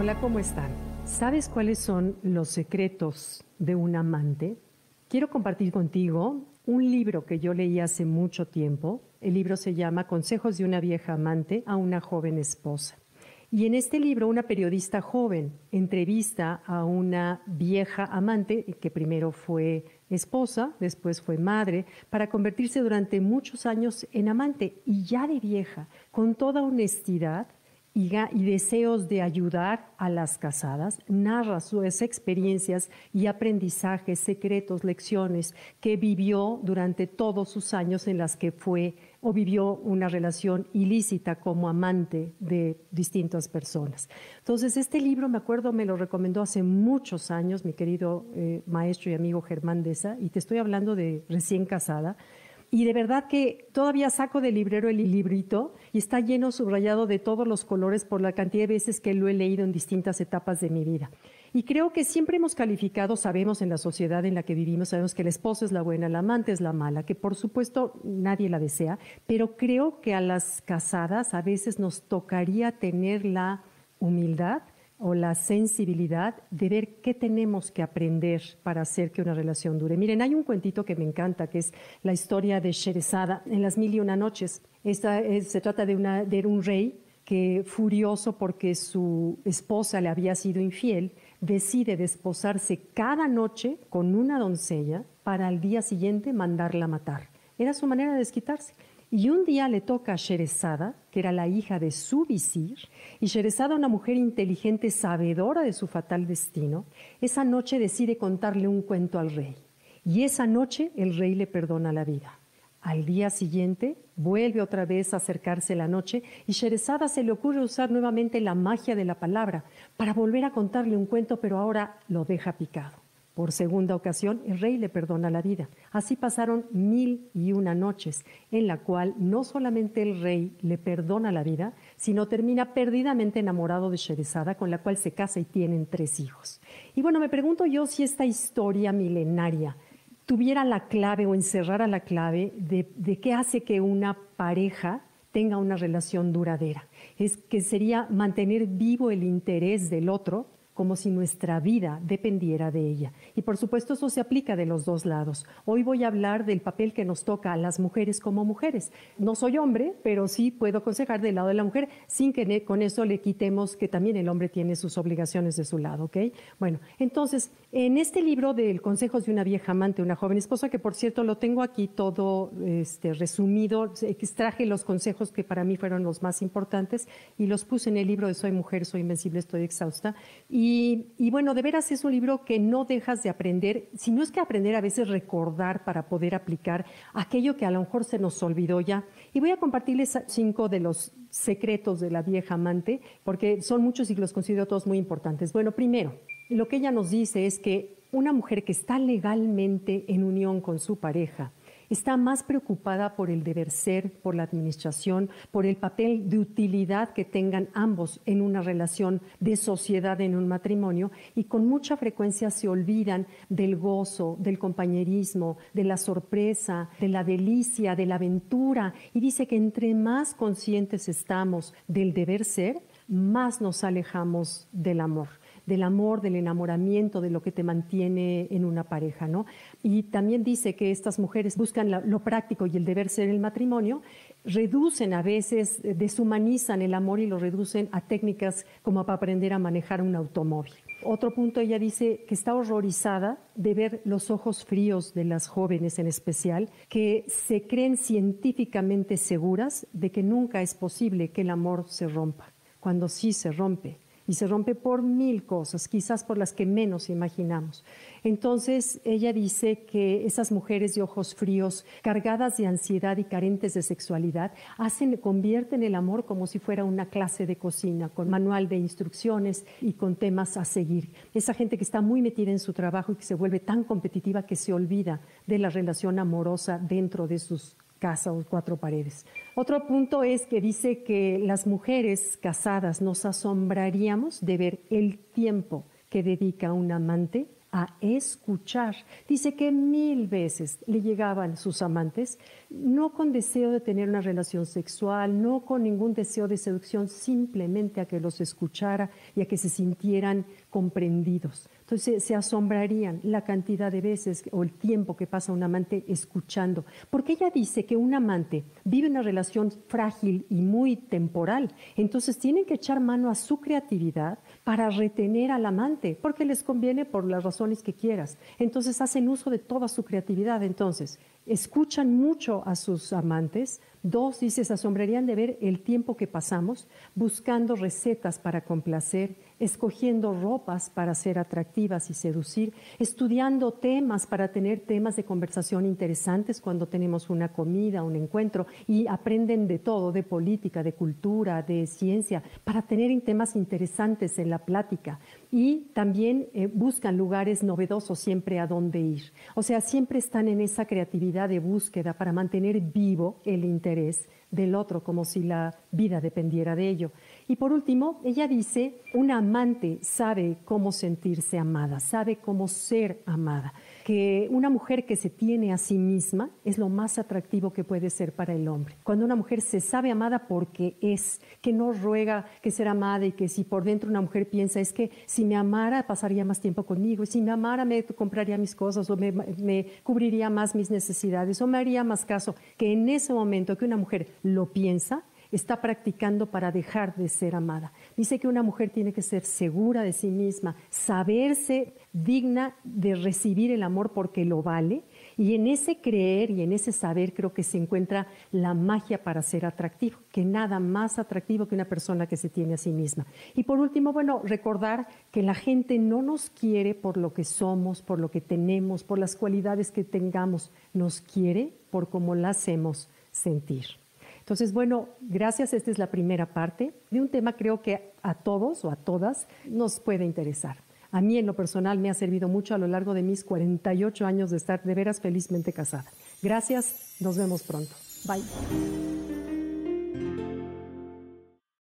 Hola, ¿cómo están? ¿Sabes cuáles son los secretos de un amante? Quiero compartir contigo un libro que yo leí hace mucho tiempo. El libro se llama Consejos de una vieja amante a una joven esposa. Y en este libro una periodista joven entrevista a una vieja amante que primero fue esposa, después fue madre, para convertirse durante muchos años en amante y ya de vieja, con toda honestidad, y, deseos de ayudar a las casadas, narra sus experiencias y aprendizajes, secretos, lecciones que vivió durante todos sus años en las que fue o vivió una relación ilícita como amante de distintas personas. Entonces, este libro, me acuerdo, me lo recomendó hace muchos años mi querido eh, maestro y amigo Germán Deza, y te estoy hablando de recién casada. Y de verdad que todavía saco del librero el librito y está lleno subrayado de todos los colores por la cantidad de veces que lo he leído en distintas etapas de mi vida. Y creo que siempre hemos calificado, sabemos en la sociedad en la que vivimos, sabemos que la esposa es la buena, la amante es la mala, que por supuesto nadie la desea, pero creo que a las casadas a veces nos tocaría tener la humildad o la sensibilidad de ver qué tenemos que aprender para hacer que una relación dure. Miren, hay un cuentito que me encanta, que es la historia de Sherezada en las mil y una noches. Esta se trata de, un rey que, furioso porque su esposa le había sido infiel, decide desposarse cada noche con una doncella para al día siguiente mandarla matar. Era su manera de desquitarse. Y un día le toca a Sherezada, que era la hija de su visir, y Sherezada, una mujer inteligente, sabedora de su fatal destino, esa noche decide contarle un cuento al rey. Y esa noche el rey le perdona la vida. Al día siguiente vuelve otra vez a acercarse la noche y Sherezada se le ocurre usar nuevamente la magia de la palabra para volver a contarle un cuento, pero ahora lo deja picado. Por segunda ocasión, el rey le perdona la vida. Así pasaron mil y una noches, en la cual no solamente el rey le perdona la vida, sino termina perdidamente enamorado de Sherezada, con la cual se casa y tienen tres hijos. Y bueno, me pregunto yo si esta historia milenaria tuviera la clave o encerrara la clave de, de qué hace que una pareja tenga una relación duradera. Es que sería mantener vivo el interés del otro como si nuestra vida dependiera de ella. Y por supuesto eso se aplica de los dos lados. Hoy voy a hablar del papel que nos toca a las mujeres como mujeres. No soy hombre, pero sí puedo aconsejar del lado de la mujer sin que con eso le quitemos que también el hombre tiene sus obligaciones de su lado, ¿ok? Bueno, entonces, en este libro del Consejos de una vieja amante, una joven esposa, que por cierto lo tengo aquí todo este, resumido, extraje los consejos que para mí fueron los más importantes y los puse en el libro de Soy mujer, soy invencible, estoy exhausta. Y y, bueno, de veras es un libro que no dejas de aprender, si no es que aprender a veces recordar para poder aplicar aquello que a lo mejor se nos olvidó ya. Y voy a compartirles cinco de los secretos de la vieja amante, porque son muchos y los considero todos muy importantes. Bueno, primero, lo que ella nos dice es que una mujer que está legalmente en unión con su pareja, está más preocupada por el deber ser, por la administración, por el papel de utilidad que tengan ambos en una relación de sociedad en un matrimonio y con mucha frecuencia se olvidan del gozo, del compañerismo, de la sorpresa, de la delicia, de la aventura. Y dice que entre más conscientes estamos del deber ser, más nos alejamos del amor del amor, del enamoramiento, de lo que te mantiene en una pareja, ¿no? Y también dice que estas mujeres buscan lo práctico y el deber ser el matrimonio, reducen a veces, eh, deshumanizan el amor y lo reducen a técnicas como para aprender a manejar un automóvil. Otro punto, ella dice que está horrorizada de ver los ojos fríos de las jóvenes en especial, que se creen científicamente seguras de que nunca es posible que el amor se rompa, cuando sí se rompe y se rompe por mil cosas, quizás por las que menos imaginamos. Entonces, ella dice que esas mujeres de ojos fríos, cargadas de ansiedad y carentes de sexualidad, hacen, convierten el amor como si fuera una clase de cocina, con manual de instrucciones y con temas a seguir. Esa gente que está muy metida en su trabajo y que se vuelve tan competitiva que se olvida de la relación amorosa dentro de sus casa o cuatro paredes. Otro punto es que dice que las mujeres casadas nos asombraríamos de ver el tiempo que dedica un amante a escuchar. Dice que mil veces le llegaban sus amantes, no con deseo de tener una relación sexual, no con ningún deseo de seducción, simplemente a que los escuchara y a que se sintieran comprendidos. Entonces se asombrarían la cantidad de veces o el tiempo que pasa un amante escuchando. Porque ella dice que un amante vive una relación frágil y muy temporal. Entonces tienen que echar mano a su creatividad para retener al amante, porque les conviene por las razones que quieras. Entonces hacen uso de toda su creatividad. Entonces, escuchan mucho a sus amantes. Dos, dice, se asombrarían de ver el tiempo que pasamos buscando recetas para complacer escogiendo ropas para ser atractivas y seducir, estudiando temas para tener temas de conversación interesantes cuando tenemos una comida, un encuentro, y aprenden de todo, de política, de cultura, de ciencia, para tener temas interesantes en la plática. Y también eh, buscan lugares novedosos siempre a dónde ir. O sea, siempre están en esa creatividad de búsqueda para mantener vivo el interés del otro, como si la vida dependiera de ello. Y por último, ella dice, una amante sabe cómo sentirse amada, sabe cómo ser amada, que una mujer que se tiene a sí misma es lo más atractivo que puede ser para el hombre. Cuando una mujer se sabe amada porque es, que no ruega que ser amada y que si por dentro una mujer piensa es que si me amara pasaría más tiempo conmigo, y si me amara me compraría mis cosas o me, me cubriría más mis necesidades o me haría más caso, que en ese momento que una mujer lo piensa, está practicando para dejar de ser amada. Dice que una mujer tiene que ser segura de sí misma, saberse digna de recibir el amor porque lo vale. Y en ese creer y en ese saber creo que se encuentra la magia para ser atractivo, que nada más atractivo que una persona que se tiene a sí misma. Y por último, bueno, recordar que la gente no nos quiere por lo que somos, por lo que tenemos, por las cualidades que tengamos, nos quiere por cómo la hacemos sentir. Entonces, bueno, gracias. Esta es la primera parte de un tema creo que a todos o a todas nos puede interesar. A mí en lo personal me ha servido mucho a lo largo de mis 48 años de estar de veras felizmente casada. Gracias, nos vemos pronto. Bye.